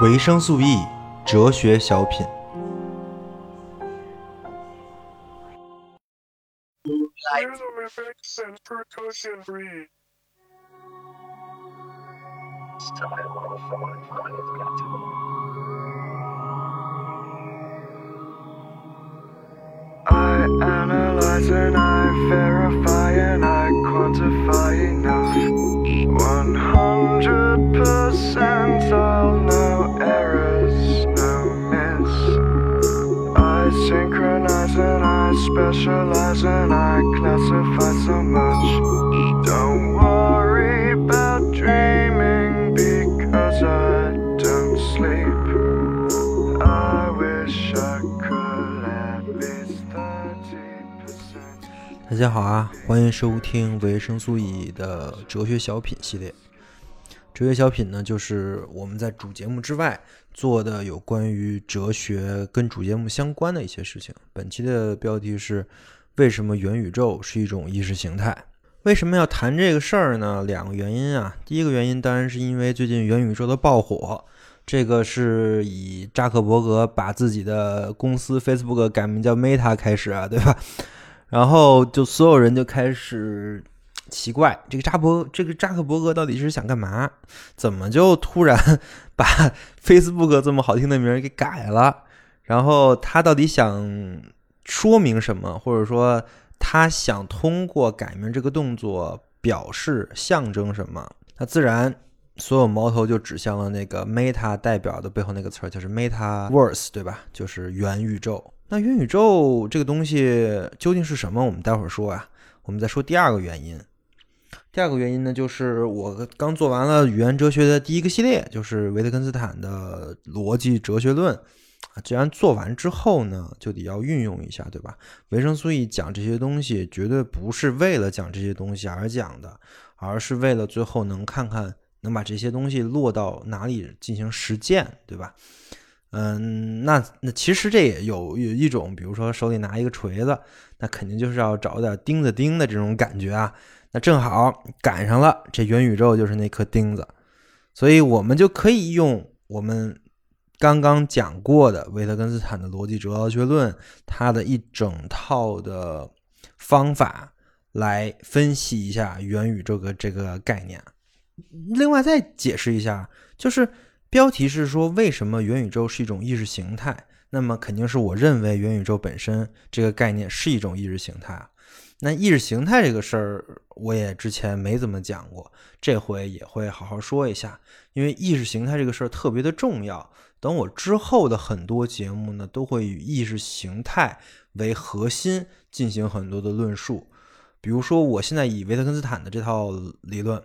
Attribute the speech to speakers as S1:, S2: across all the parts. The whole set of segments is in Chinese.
S1: 维生素 E 哲学小品。
S2: Rhythmic and percussion free. I analyze and I verify and I quantify enough. 100% I synchronize and I specialize and I classify so much. Don't worry about dreaming because I don't sleep. I wish I could at least 30%.
S1: 大家好啊，欢迎收听维生素 E 的哲学小品系列。哲学小品呢，就是我们在主节目之外做的有关于哲学跟主节目相关的一些事情。本期的标题是：为什么元宇宙是一种意识形态？为什么要谈这个事儿呢？两个原因啊。第一个原因当然是因为最近元宇宙的爆火，这个是以扎克伯格把自己的公司 Facebook 改名叫 Meta 开始啊，对吧？然后就所有人就开始奇怪，这个扎伯这个扎克伯格到底是想干嘛？怎么就突然 把 Facebook 这么好听的名儿给改了？然后他到底想说明什么？或者说他想通过改名这个动作表示象征什么？那自然所有矛头就指向了那个 Meta 代表的背后那个词儿，就是 MetaVerse，对吧？就是元宇宙。那元宇宙这个东西究竟是什么？我们待会儿说啊。我们再说第二个原因。第二个原因呢，就是我刚做完了语言哲学的第一个系列，就是维特根斯坦的逻辑哲学论。既然做完之后呢，就得要运用一下，对吧？维生素 E 讲这些东西，绝对不是为了讲这些东西而讲的，而是为了最后能看看能把这些东西落到哪里进行实践，对吧？嗯，那那其实这也有有一种，比如说手里拿一个锤子，那肯定就是要找点钉子钉的这种感觉啊。正好赶上了，这元宇宙就是那颗钉子，所以我们就可以用我们刚刚讲过的维特根斯坦的逻辑哲学论，它的一整套的方法来分析一下元宇宙的这个概念。另外再解释一下，就是。标题是说为什么元宇宙是一种意识形态？那么肯定是我认为元宇宙本身这个概念是一种意识形态啊。那意识形态这个事儿，我也之前没怎么讲过，这回也会好好说一下。因为意识形态这个事儿特别的重要，等我之后的很多节目呢，都会以意识形态为核心进行很多的论述。比如说，我现在以维特根斯坦的这套理论，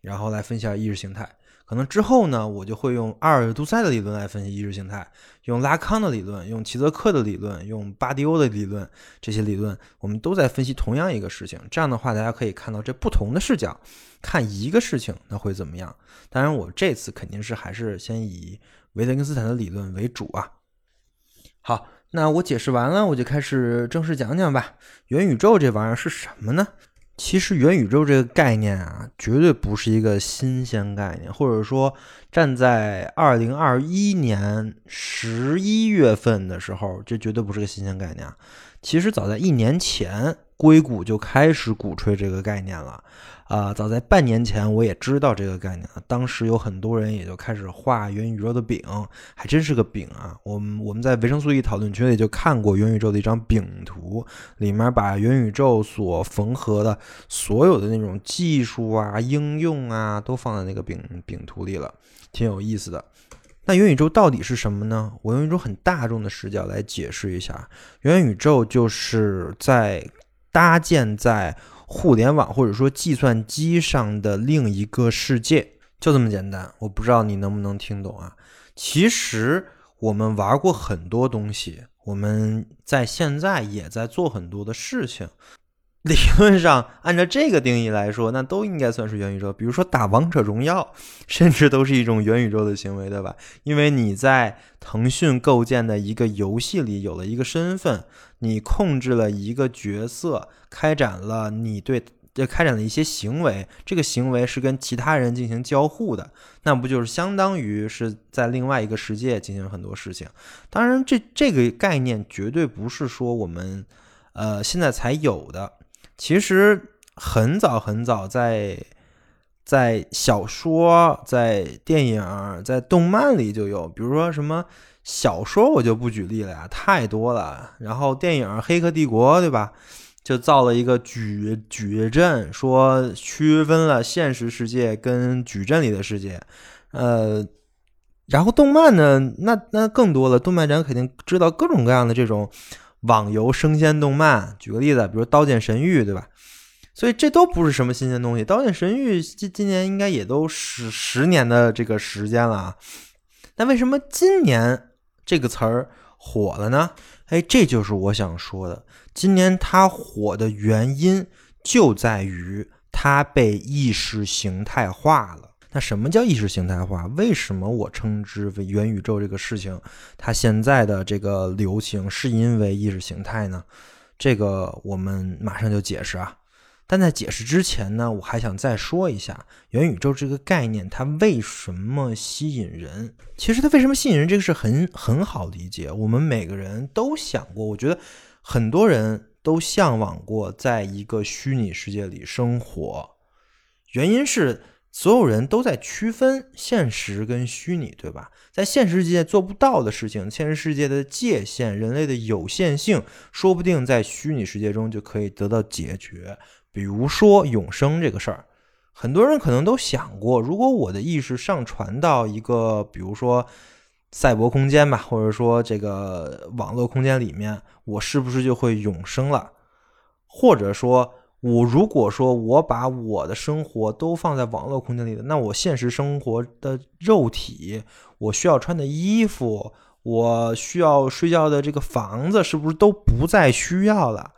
S1: 然后来分析下意识形态。可能之后呢，我就会用阿尔杜塞的理论来分析意识形态，用拉康的理论，用齐泽克的理论，用巴迪欧的理论，这些理论我们都在分析同样一个事情。这样的话，大家可以看到这不同的视角看一个事情，那会怎么样？当然，我这次肯定是还是先以维特根斯坦的理论为主啊。好，那我解释完了，我就开始正式讲讲吧。元宇宙这玩意儿是什么呢？其实元宇宙这个概念啊，绝对不是一个新鲜概念，或者说站在二零二一年十一月份的时候，这绝对不是个新鲜概念。其实早在一年前，硅谷就开始鼓吹这个概念了。啊，早在半年前我也知道这个概念了。当时有很多人也就开始画元宇宙的饼，还真是个饼啊！我们我们在维生素 E 讨论群里就看过元宇宙的一张饼图，里面把元宇宙所缝合的所有的那种技术啊、应用啊，都放在那个饼饼图里了，挺有意思的。那元宇宙到底是什么呢？我用一种很大众的视角来解释一下，元宇宙就是在搭建在。互联网或者说计算机上的另一个世界，就这么简单。我不知道你能不能听懂啊？其实我们玩过很多东西，我们在现在也在做很多的事情。理论上，按照这个定义来说，那都应该算是元宇宙。比如说打王者荣耀，甚至都是一种元宇宙的行为，对吧？因为你在腾讯构建的一个游戏里有了一个身份，你控制了一个角色，开展了你对就开展了一些行为，这个行为是跟其他人进行交互的，那不就是相当于是在另外一个世界进行很多事情？当然，这这个概念绝对不是说我们呃现在才有的，其实很早很早在在小说、在电影、在动漫里就有，比如说什么小说我就不举例了呀，太多了。然后电影《黑客帝国》对吧？就造了一个矩矩阵，说区分了现实世界跟矩阵里的世界。呃，然后动漫呢，那那更多了，动漫展肯定知道各种各样的这种网游生鲜动漫。举个例子，比如《刀剑神域》，对吧？所以这都不是什么新鲜东西，《刀剑神域》今今年应该也都十十年的这个时间了啊。那为什么今年这个词儿火了呢？哎，这就是我想说的。今年它火的原因就在于它被意识形态化了。那什么叫意识形态化？为什么我称之为元宇宙这个事情，它现在的这个流行是因为意识形态呢？这个我们马上就解释啊。但在解释之前呢，我还想再说一下元宇宙这个概念，它为什么吸引人？其实它为什么吸引人，这个是很很好理解。我们每个人都想过，我觉得很多人都向往过在一个虚拟世界里生活，原因是所有人都在区分现实跟虚拟，对吧？在现实世界做不到的事情，现实世界的界限、人类的有限性，说不定在虚拟世界中就可以得到解决。比如说永生这个事儿，很多人可能都想过，如果我的意识上传到一个，比如说赛博空间吧，或者说这个网络空间里面，我是不是就会永生了？或者说，我如果说我把我的生活都放在网络空间里的，那我现实生活的肉体，我需要穿的衣服，我需要睡觉的这个房子，是不是都不再需要了？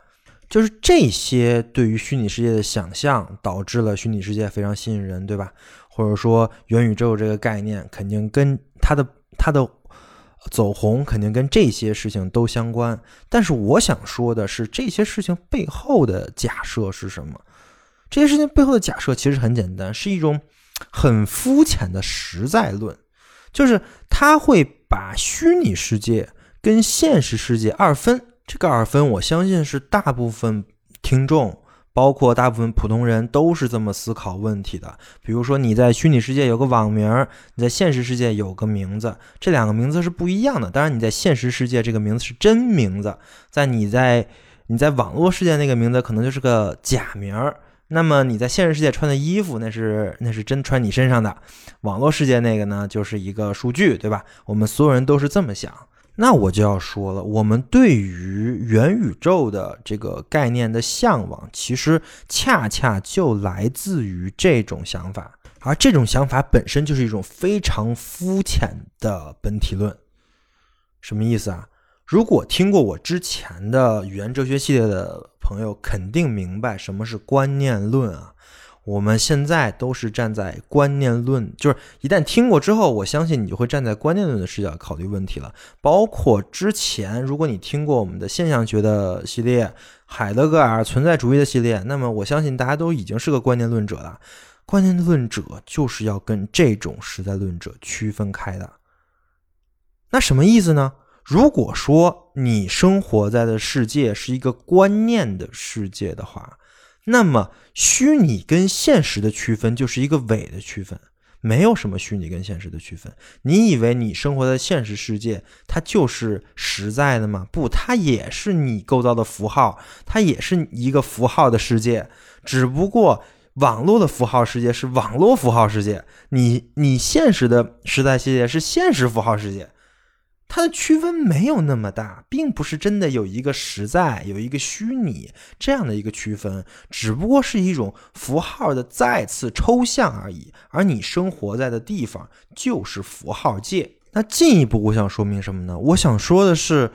S1: 就是这些对于虚拟世界的想象，导致了虚拟世界非常吸引人，对吧？或者说元宇宙这个概念，肯定跟它的它的走红，肯定跟这些事情都相关。但是我想说的是，这些事情背后的假设是什么？这些事情背后的假设其实很简单，是一种很肤浅的实在论，就是它会把虚拟世界跟现实世界二分。这个二分，我相信是大部分听众，包括大部分普通人都是这么思考问题的。比如说，你在虚拟世界有个网名，你在现实世界有个名字，这两个名字是不一样的。当然，你在现实世界这个名字是真名字，在你在你在网络世界那个名字可能就是个假名。那么你在现实世界穿的衣服，那是那是真穿你身上的，网络世界那个呢，就是一个数据，对吧？我们所有人都是这么想。那我就要说了，我们对于元宇宙的这个概念的向往，其实恰恰就来自于这种想法，而这种想法本身就是一种非常肤浅的本体论。什么意思啊？如果听过我之前的语言哲学系列的朋友，肯定明白什么是观念论啊。我们现在都是站在观念论，就是一旦听过之后，我相信你就会站在观念论的视角考虑问题了。包括之前，如果你听过我们的现象学的系列、海德格尔存在主义的系列，那么我相信大家都已经是个观念论者了。观念论者就是要跟这种实在论者区分开的。那什么意思呢？如果说你生活在的世界是一个观念的世界的话，那么，虚拟跟现实的区分就是一个伪的区分，没有什么虚拟跟现实的区分。你以为你生活在现实世界，它就是实在的吗？不，它也是你构造的符号，它也是一个符号的世界。只不过网络的符号世界是网络符号世界，你你现实的实在世界是现实符号世界。它的区分没有那么大，并不是真的有一个实在，有一个虚拟这样的一个区分，只不过是一种符号的再次抽象而已。而你生活在的地方就是符号界。那进一步，我想说明什么呢？我想说的是，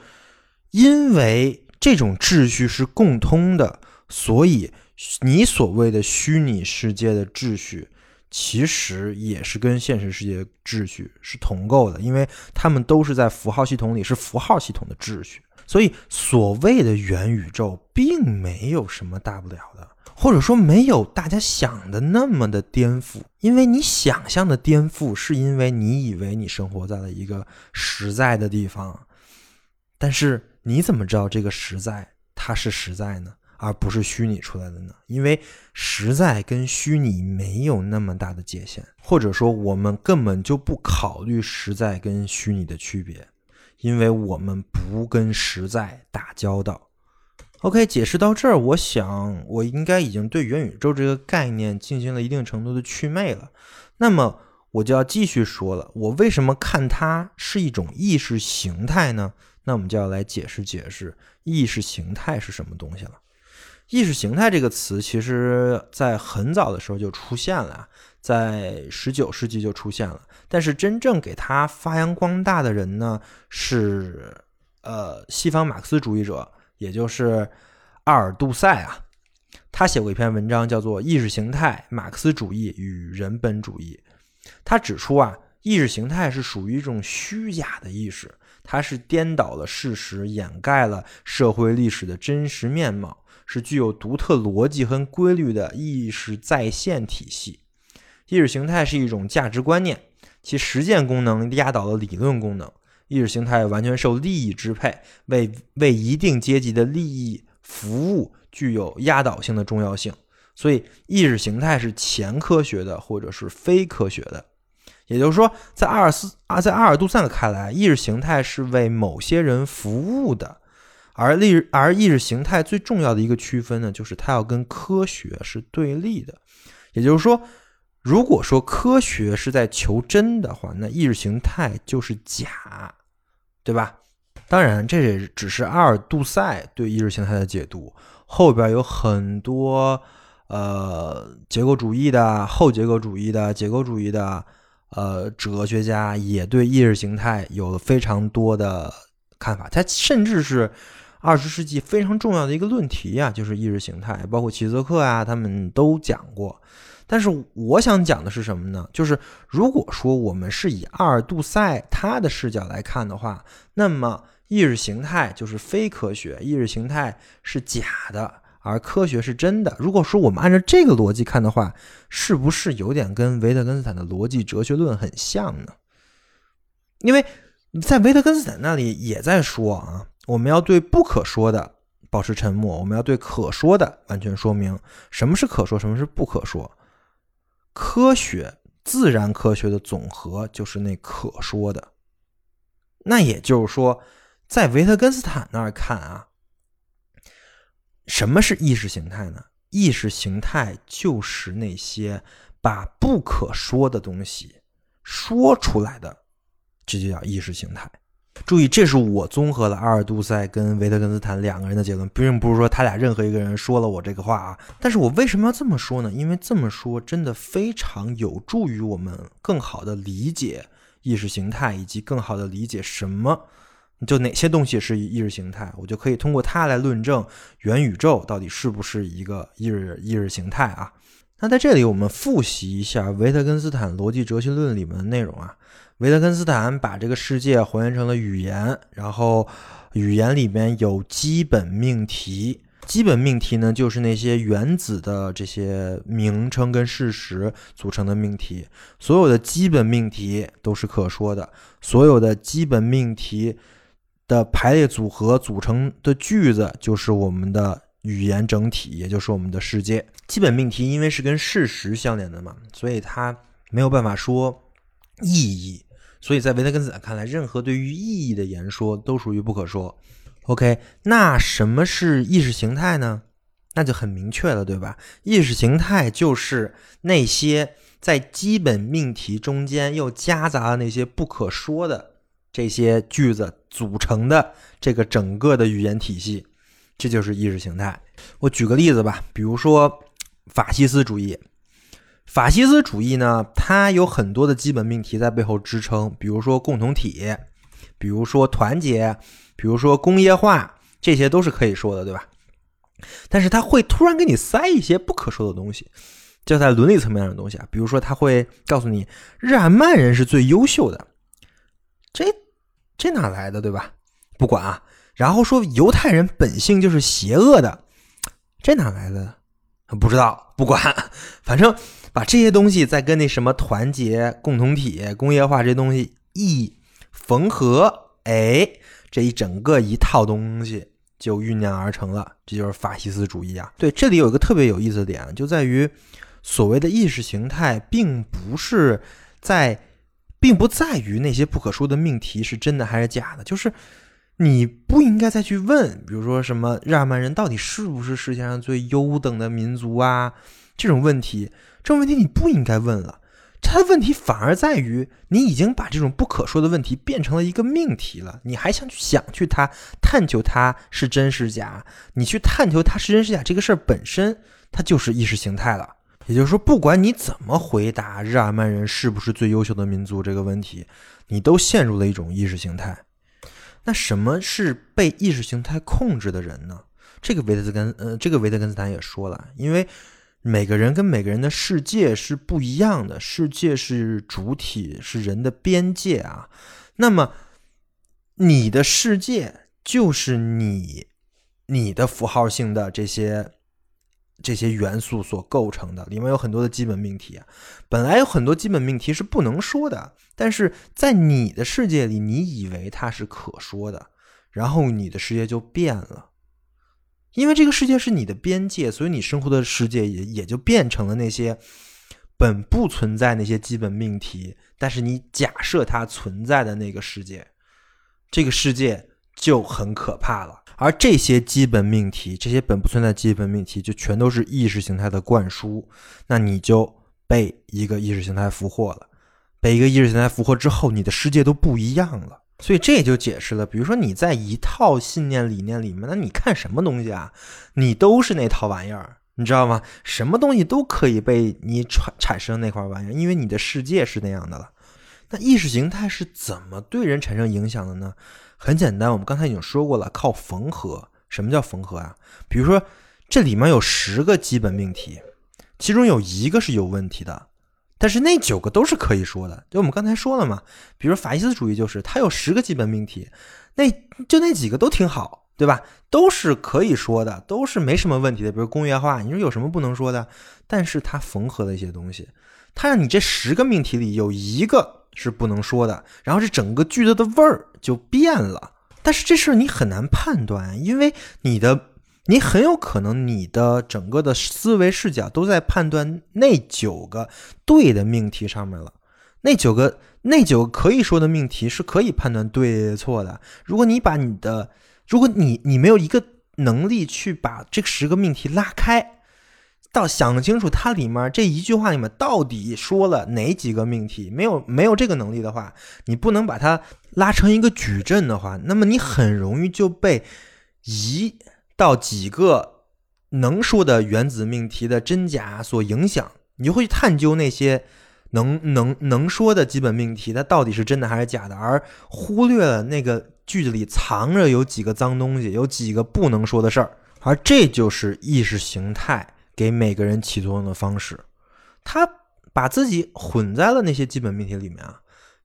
S1: 因为这种秩序是共通的，所以你所谓的虚拟世界的秩序。其实也是跟现实世界秩序是同构的，因为他们都是在符号系统里，是符号系统的秩序。所以所谓的元宇宙并没有什么大不了的，或者说没有大家想的那么的颠覆。因为你想象的颠覆，是因为你以为你生活在了一个实在的地方，但是你怎么知道这个实在它是实在呢？而不是虚拟出来的呢？因为实在跟虚拟没有那么大的界限，或者说我们根本就不考虑实在跟虚拟的区别，因为我们不跟实在打交道。OK，解释到这儿，我想我应该已经对元宇宙这个概念进行了一定程度的祛魅了。那么我就要继续说了，我为什么看它是一种意识形态呢？那我们就要来解释解释意识形态是什么东西了。意识形态这个词，其实在很早的时候就出现了，在十九世纪就出现了。但是真正给它发扬光大的人呢，是呃西方马克思主义者，也就是阿尔杜塞啊。他写过一篇文章，叫做《意识形态、马克思主义与人本主义》。他指出啊，意识形态是属于一种虚假的意识，它是颠倒了事实，掩盖了社会历史的真实面貌。是具有独特逻辑和规律的意识再现体系。意识形态是一种价值观念，其实践功能压倒了理论功能。意识形态完全受利益支配，为为一定阶级的利益服务，具有压倒性的重要性。所以，意识形态是前科学的，或者是非科学的。也就是说，在阿尔斯啊，在阿尔杜塞看来，意识形态是为某些人服务的。而意而意识形态最重要的一个区分呢，就是它要跟科学是对立的。也就是说，如果说科学是在求真的话，那意识形态就是假，对吧？当然，这也只是阿尔杜塞对意识形态的解读。后边有很多呃结构主义的、后结构主义的、结构主义的呃哲学家也对意识形态有了非常多的看法。他甚至是。二十世纪非常重要的一个论题啊，就是意识形态，包括齐泽克啊，他们都讲过。但是我想讲的是什么呢？就是如果说我们是以阿尔杜塞他的视角来看的话，那么意识形态就是非科学，意识形态是假的，而科学是真的。如果说我们按照这个逻辑看的话，是不是有点跟维特根斯坦的逻辑哲学论很像呢？因为在维特根斯坦那里也在说啊。我们要对不可说的保持沉默，我们要对可说的完全说明什么是可说，什么是不可说。科学、自然科学的总和就是那可说的。那也就是说，在维特根斯坦那儿看啊，什么是意识形态呢？意识形态就是那些把不可说的东西说出来的，这就叫意识形态。注意，这是我综合了阿尔杜塞跟维特根斯坦两个人的结论，并不是说他俩任何一个人说了我这个话啊。但是我为什么要这么说呢？因为这么说真的非常有助于我们更好的理解意识形态，以及更好的理解什么就哪些东西是意识形态，我就可以通过它来论证元宇宙到底是不是一个意识意识形态啊。那在这里，我们复习一下维特根斯坦逻辑哲学论里面的内容啊。维特根斯坦把这个世界还原成了语言，然后语言里面有基本命题。基本命题呢，就是那些原子的这些名称跟事实组成的命题。所有的基本命题都是可说的，所有的基本命题的排列组合组成的句子就是我们的语言整体，也就是我们的世界。基本命题因为是跟事实相连的嘛，所以它没有办法说意义。所以在维特根斯坦看来，任何对于意义的言说都属于不可说。OK，那什么是意识形态呢？那就很明确了，对吧？意识形态就是那些在基本命题中间又夹杂了那些不可说的这些句子组成的这个整个的语言体系，这就是意识形态。我举个例子吧，比如说法西斯主义。法西斯主义呢，它有很多的基本命题在背后支撑，比如说共同体，比如说团结，比如说工业化，这些都是可以说的，对吧？但是它会突然给你塞一些不可说的东西，就在伦理层面上的东西啊，比如说他会告诉你日耳曼人是最优秀的，这这哪来的，对吧？不管啊，然后说犹太人本性就是邪恶的，这哪来的？不知道，不管，反正把这些东西再跟那什么团结、共同体、工业化这东西一缝合，哎，这一整个一套东西就酝酿而成了，这就是法西斯主义啊。对，这里有一个特别有意思的点，就在于所谓的意识形态，并不是在，并不在于那些不可说的命题是真的还是假的，就是。你不应该再去问，比如说什么日耳曼人到底是不是世界上最优等的民族啊？这种问题，这种问题你不应该问了。它的问题反而在于，你已经把这种不可说的问题变成了一个命题了。你还想去想去它探求它是真是假？你去探求它是真是假这个事儿本身，它就是意识形态了。也就是说，不管你怎么回答日耳曼人是不是最优秀的民族这个问题，你都陷入了一种意识形态。那什么是被意识形态控制的人呢？这个维特根呃，这个维特根斯坦也说了，因为每个人跟每个人的世界是不一样的，世界是主体，是人的边界啊。那么你的世界就是你你的符号性的这些。这些元素所构成的，里面有很多的基本命题啊。本来有很多基本命题是不能说的，但是在你的世界里，你以为它是可说的，然后你的世界就变了。因为这个世界是你的边界，所以你生活的世界也也就变成了那些本不存在那些基本命题，但是你假设它存在的那个世界，这个世界就很可怕了。而这些基本命题，这些本不存在基本命题，就全都是意识形态的灌输。那你就被一个意识形态俘获了，被一个意识形态俘获之后，你的世界都不一样了。所以这也就解释了，比如说你在一套信念理念里面，那你看什么东西啊，你都是那套玩意儿，你知道吗？什么东西都可以被你产产生那块玩意儿，因为你的世界是那样的了。那意识形态是怎么对人产生影响的呢？很简单，我们刚才已经说过了，靠缝合。什么叫缝合啊？比如说，这里面有十个基本命题，其中有一个是有问题的，但是那九个都是可以说的。就我们刚才说了嘛，比如法西斯主义就是它有十个基本命题，那就那几个都挺好，对吧？都是可以说的，都是没什么问题的。比如工业化，你说有什么不能说的？但是它缝合了一些东西，它让你这十个命题里有一个。是不能说的，然后这整个句子的味儿就变了。但是这事儿你很难判断，因为你的你很有可能你的整个的思维视角都在判断那九个对的命题上面了。那九个那九个可以说的命题是可以判断对错的。如果你把你的，如果你你没有一个能力去把这十个命题拉开。到想清楚它里面这一句话里面到底说了哪几个命题，没有没有这个能力的话，你不能把它拉成一个矩阵的话，那么你很容易就被一到几个能说的原子命题的真假所影响，你就会去探究那些能能能说的基本命题，它到底是真的还是假的，而忽略了那个句子里藏着有几个脏东西，有几个不能说的事儿，而这就是意识形态。给每个人起作用的方式，他把自己混在了那些基本命题里面啊，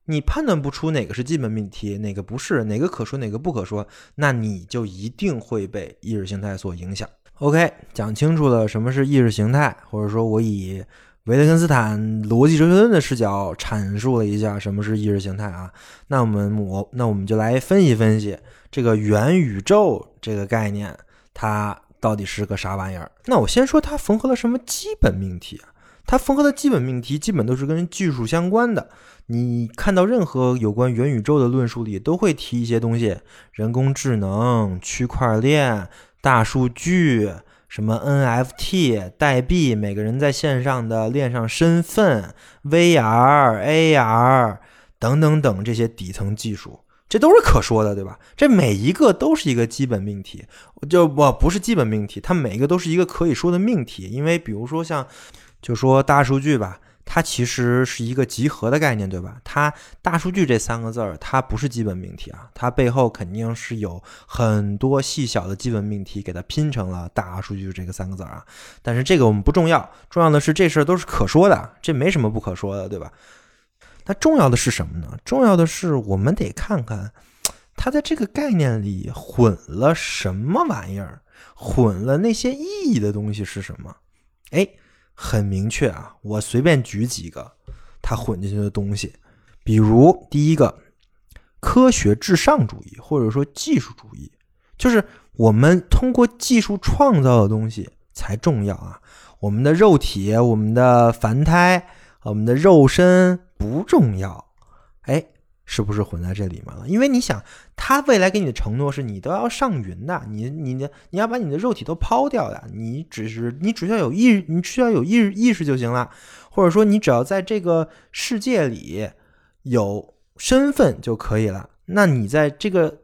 S1: 你判断不出哪个是基本命题，哪个不是，哪个可说，哪个不可说，那你就一定会被意识形态所影响。OK，讲清楚了什么是意识形态，或者说我以维特根斯坦逻辑哲学论的视角阐述了一下什么是意识形态啊，那我们我那我们就来分析分析这个元宇宙这个概念，它。到底是个啥玩意儿？那我先说它缝合了什么基本命题啊？它缝合的基本命题基本都是跟技术相关的。你看到任何有关元宇宙的论述里，都会提一些东西：人工智能、区块链、大数据、什么 NFT 代币，每个人在线上的链上身份、VR、AR 等等等这些底层技术。这都是可说的，对吧？这每一个都是一个基本命题，就我不是基本命题，它每一个都是一个可以说的命题。因为比如说像，就说大数据吧，它其实是一个集合的概念，对吧？它大数据这三个字儿，它不是基本命题啊，它背后肯定是有很多细小的基本命题给它拼成了大数据这个三个字儿啊。但是这个我们不重要，重要的是这事儿都是可说的，这没什么不可说的，对吧？那重要的是什么呢？重要的是我们得看看，它在这个概念里混了什么玩意儿，混了那些意义的东西是什么？哎，很明确啊，我随便举几个他混进去的东西，比如第一个，科学至上主义或者说技术主义，就是我们通过技术创造的东西才重要啊，我们的肉体、我们的凡胎、我们的肉身不重要，是不是混在这里面了？因为你想，他未来给你的承诺是你都要上云的，你你的你要把你的肉体都抛掉的，你只是你只需要有意，你需要有意意识就行了，或者说你只要在这个世界里有身份就可以了。那你在这个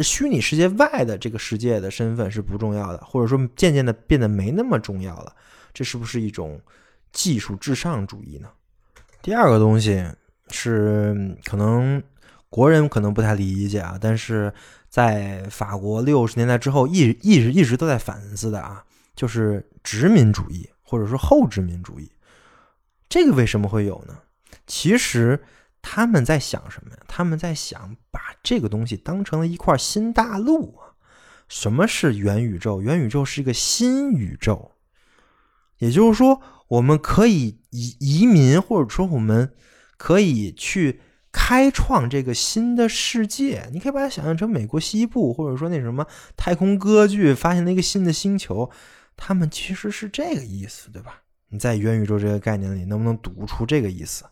S1: 虚拟世界外的这个世界的身份是不重要的，或者说渐渐的变得没那么重要了。这是不是一种技术至上主义呢？第二个东西。是可能国人可能不太理解啊，但是在法国六十年代之后，一一直一直都在反思的啊，就是殖民主义或者说后殖民主义。这个为什么会有呢？其实他们在想什么呀？他们在想把这个东西当成了一块新大陆啊。什么是元宇宙？元宇宙是一个新宇宙，也就是说，我们可以移移民，或者说我们。可以去开创这个新的世界，你可以把它想象成美国西部，或者说那什么太空歌剧发现了一个新的星球，他们其实是这个意思，对吧？你在元宇宙这个概念里能不能读出这个意思？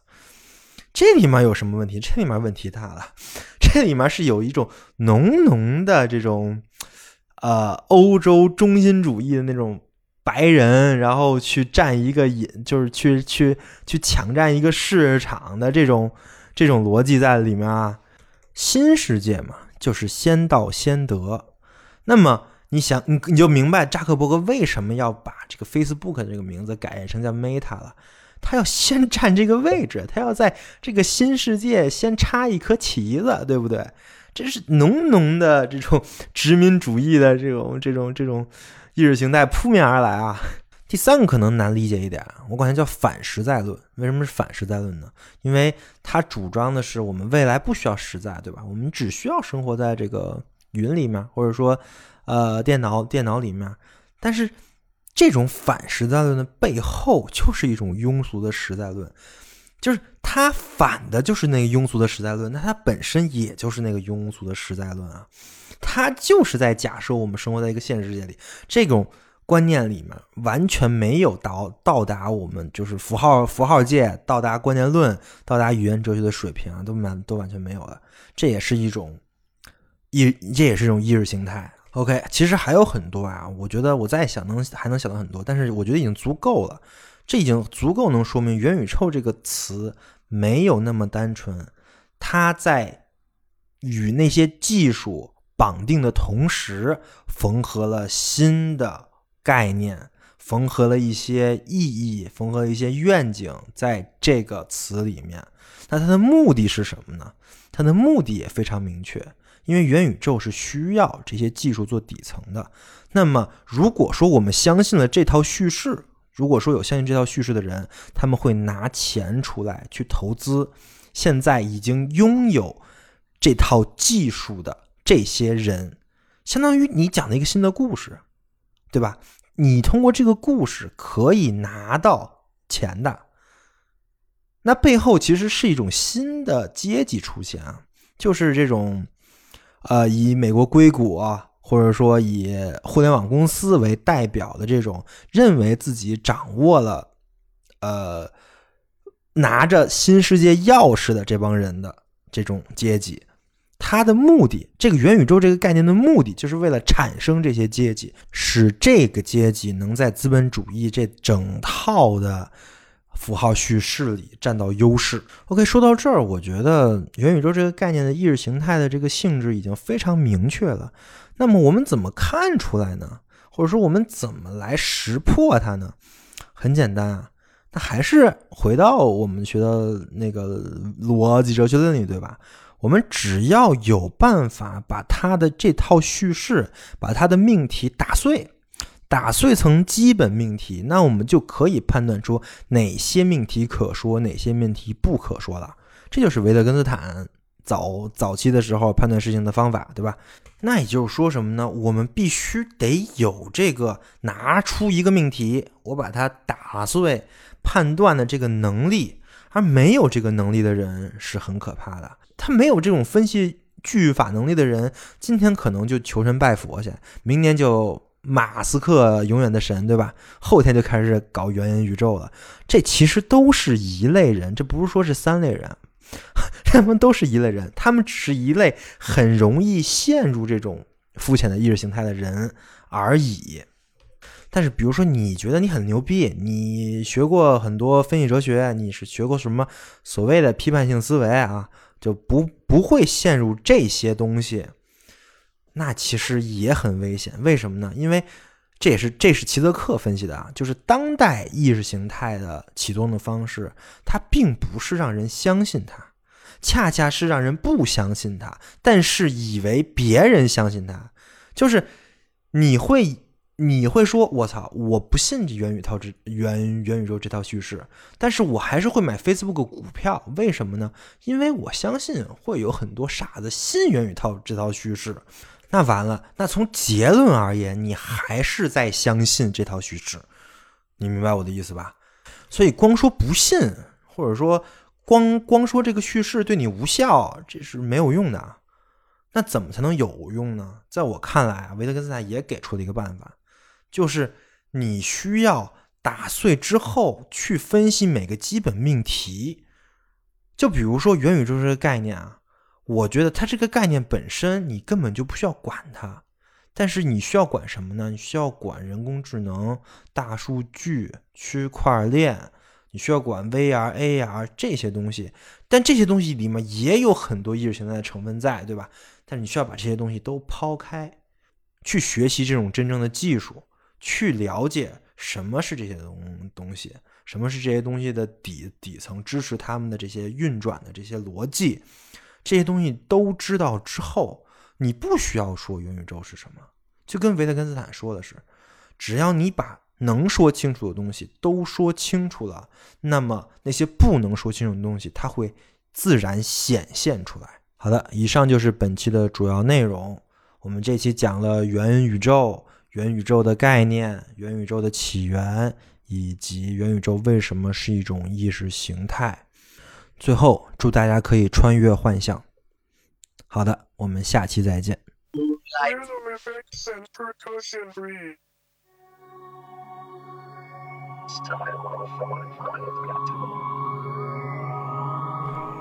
S1: 这里面有什么问题？这里面问题大了，这里面是有一种浓浓的这种呃欧洲中心主义的那种。白人，然后去占一个引，就是去去去抢占一个市场的这种这种逻辑在里面啊。新世界嘛，就是先到先得。那么你想，你你就明白扎克伯格为什么要把这个 Facebook 这个名字改成叫 Meta 了。他要先占这个位置，他要在这个新世界先插一颗旗子，对不对？这是浓浓的这种殖民主义的这种这种这种。意识形态扑面而来啊！第三个可能难理解一点，我管它叫反实在论。为什么是反实在论呢？因为它主张的是我们未来不需要实在，对吧？我们只需要生活在这个云里面，或者说，呃，电脑电脑里面。但是这种反实在论的背后，就是一种庸俗的实在论，就是它反的就是那个庸俗的实在论，那它本身也就是那个庸俗的实在论啊。他就是在假设我们生活在一个现实世界里，这种观念里面完全没有到到达我们就是符号符号界到达观念论到达语言哲学的水平啊，都完都完全没有了。这也是一种意，这也是一种意识形态。OK，其实还有很多啊，我觉得我再想能还能想到很多，但是我觉得已经足够了。这已经足够能说明元宇宙这个词没有那么单纯，它在与那些技术。绑定的同时，缝合了新的概念，缝合了一些意义，缝合了一些愿景，在这个词里面。那它的目的是什么呢？它的目的也非常明确，因为元宇宙是需要这些技术做底层的。那么，如果说我们相信了这套叙事，如果说有相信这套叙事的人，他们会拿钱出来去投资，现在已经拥有这套技术的。这些人，相当于你讲了一个新的故事，对吧？你通过这个故事可以拿到钱的，那背后其实是一种新的阶级出现啊，就是这种，呃，以美国硅谷啊，或者说以互联网公司为代表的这种认为自己掌握了，呃，拿着新世界钥匙的这帮人的这种阶级。它的目的，这个元宇宙这个概念的目的，就是为了产生这些阶级，使这个阶级能在资本主义这整套的符号叙事里占到优势。OK，说到这儿，我觉得元宇宙这个概念的意识形态的这个性质已经非常明确了。那么我们怎么看出来呢？或者说我们怎么来识破它呢？很简单啊，那还是回到我们学的那个逻辑哲学论里，对吧？我们只要有办法把它的这套叙事，把它的命题打碎，打碎成基本命题，那我们就可以判断出哪些命题可说，哪些命题不可说了。这就是维特根斯坦早早期的时候判断事情的方法，对吧？那也就是说什么呢？我们必须得有这个拿出一个命题，我把它打碎判断的这个能力，而没有这个能力的人是很可怕的。他没有这种分析句法能力的人，今天可能就求神拜佛去，明年就马斯克永远的神，对吧？后天就开始搞元宇宙了。这其实都是一类人，这不是说是三类人。他们都是一类人，他们只是一类很容易陷入这种肤浅的意识形态的人而已。但是，比如说，你觉得你很牛逼，你学过很多分析哲学，你是学过什么所谓的批判性思维啊，就不不会陷入这些东西，那其实也很危险。为什么呢？因为这也是这是齐泽克分析的啊，就是当代意识形态的启动的方式，它并不是让人相信它。恰恰是让人不相信他，但是以为别人相信他，就是你会你会说，我操，我不信这元宇宙这元元宇宙这套叙事，但是我还是会买 Facebook 股票，为什么呢？因为我相信会有很多傻子信元宇宙这套叙事。那完了，那从结论而言，你还是在相信这套叙事，你明白我的意思吧？所以光说不信，或者说。光光说这个叙事对你无效，这是没有用的。那怎么才能有用呢？在我看来啊，维特根斯坦也给出了一个办法，就是你需要打碎之后去分析每个基本命题。就比如说元宇宙这个概念啊，我觉得它这个概念本身你根本就不需要管它，但是你需要管什么呢？你需要管人工智能、大数据、区块链。你需要管 VR、AR 这些东西，但这些东西里面也有很多意识形态的成分在，对吧？但是你需要把这些东西都抛开，去学习这种真正的技术，去了解什么是这些东东西，什么是这些东西的底底层支持他们的这些运转的这些逻辑，这些东西都知道之后，你不需要说元宇宙是什么，就跟维特根斯坦说的是，只要你把。能说清楚的东西都说清楚了，那么那些不能说清楚的东西，它会自然显现出来。好的，以上就是本期的主要内容。我们这期讲了元宇宙、元宇宙的概念、元宇宙的起源，以及元宇宙为什么是一种意识形态。最后，祝大家可以穿越幻象。好的，我们下期再见。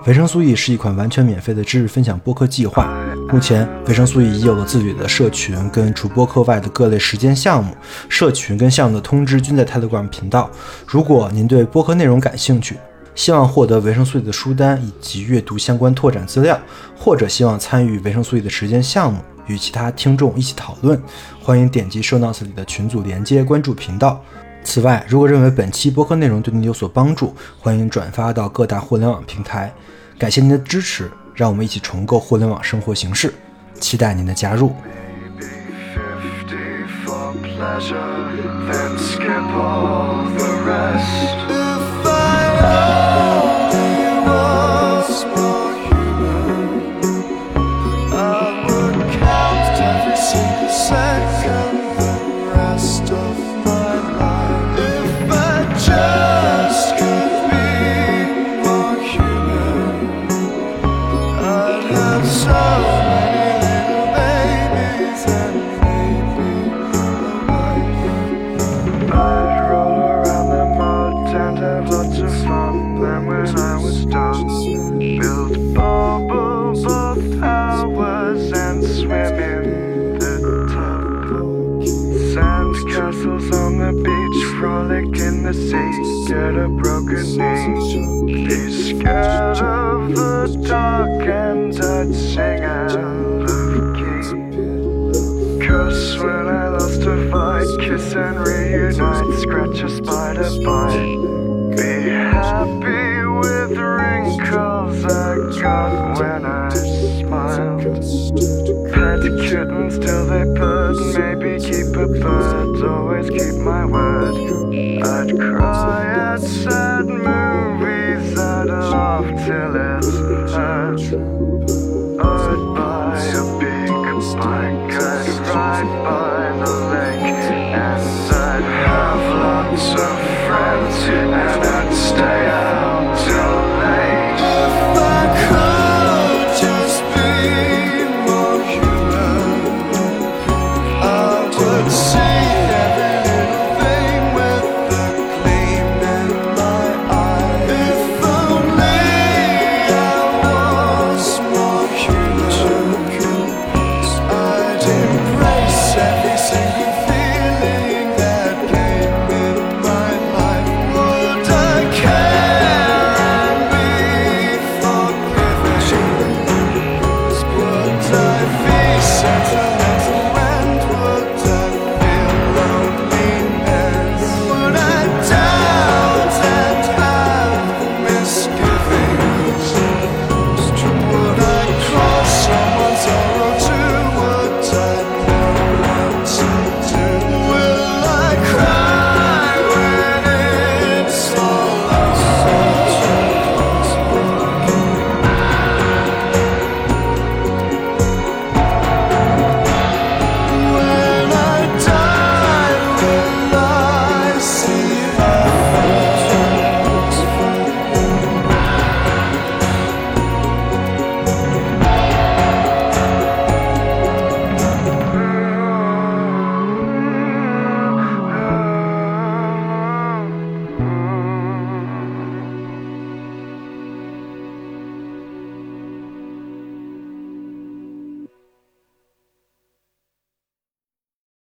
S1: 维生素 E 是一款完全免费的知识分享播客计划。目前，维生素 E 已有了自己的社群，跟除播客外的各类实践项目。社群跟项目的通知均在 Telegram 频道。如果您对播客内容感兴趣，希望获得维生素 E 的书单以及阅读相关拓展资料，或者希望参与维生素 E 的实践项目，与其他听众一起讨论，欢迎点击 Show Notes 里的群组连接，关注频道。此外，如果认为本期播客内容对您有所帮助，欢迎转发到各大互联网平台。感谢您的支持，让我们一起重构互联网生活形式，期待您的加入。
S2: Maybe 50 for pleasure, then skip all the rest. If I keep my word. I'd cross.